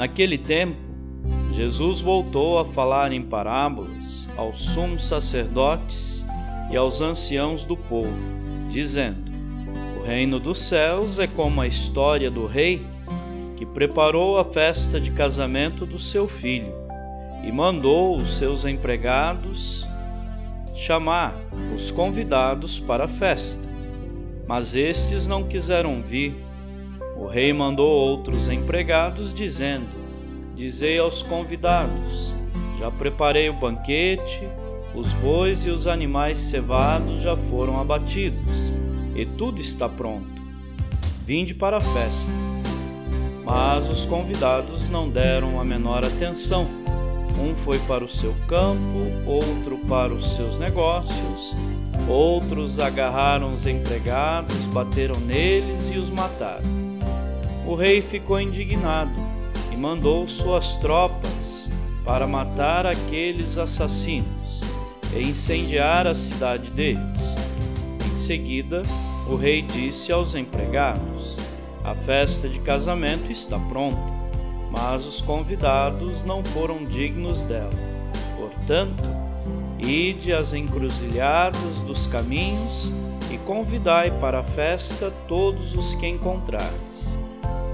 Naquele tempo, Jesus voltou a falar em parábolas aos sumos sacerdotes e aos anciãos do povo, dizendo: O reino dos céus é como a história do rei que preparou a festa de casamento do seu filho e mandou os seus empregados chamar os convidados para a festa. Mas estes não quiseram vir. O rei mandou outros empregados, dizendo: Dizei aos convidados: Já preparei o banquete, os bois e os animais cevados já foram abatidos, e tudo está pronto. Vinde para a festa. Mas os convidados não deram a menor atenção. Um foi para o seu campo, outro para os seus negócios, outros agarraram os empregados, bateram neles e os mataram. O rei ficou indignado e mandou suas tropas para matar aqueles assassinos e incendiar a cidade deles. Em seguida, o rei disse aos empregados: a festa de casamento está pronta, mas os convidados não foram dignos dela. Portanto, ide às encruzilhadas dos caminhos e convidai para a festa todos os que encontrares.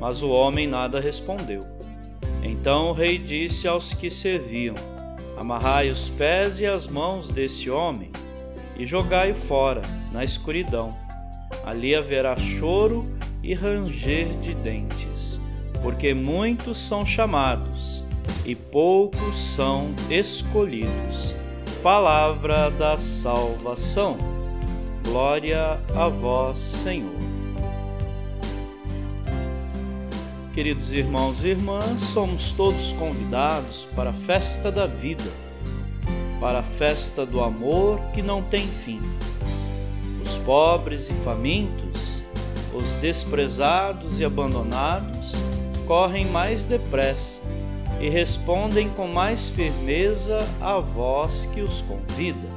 Mas o homem nada respondeu. Então o rei disse aos que serviam: Amarrai os pés e as mãos desse homem e jogai-o fora, na escuridão. Ali haverá choro e ranger de dentes, porque muitos são chamados e poucos são escolhidos. Palavra da salvação. Glória a vós, Senhor. Queridos irmãos e irmãs, somos todos convidados para a festa da vida, para a festa do amor que não tem fim. Os pobres e famintos os desprezados e abandonados correm mais depressa e respondem com mais firmeza à voz que os convida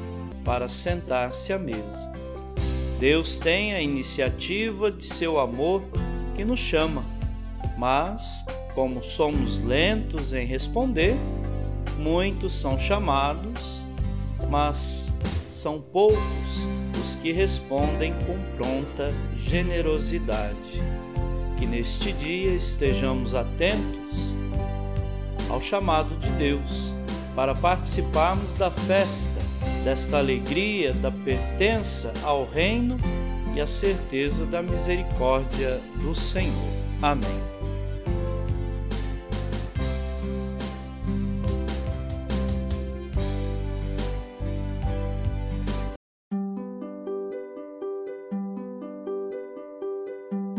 para sentar-se à mesa. Deus tem a iniciativa de seu amor que nos chama, mas, como somos lentos em responder, muitos são chamados, mas são poucos os que respondem com pronta generosidade. Que neste dia estejamos atentos ao chamado de Deus para participarmos da festa, desta alegria da pertença ao Reino e a certeza da misericórdia do Senhor. Amém.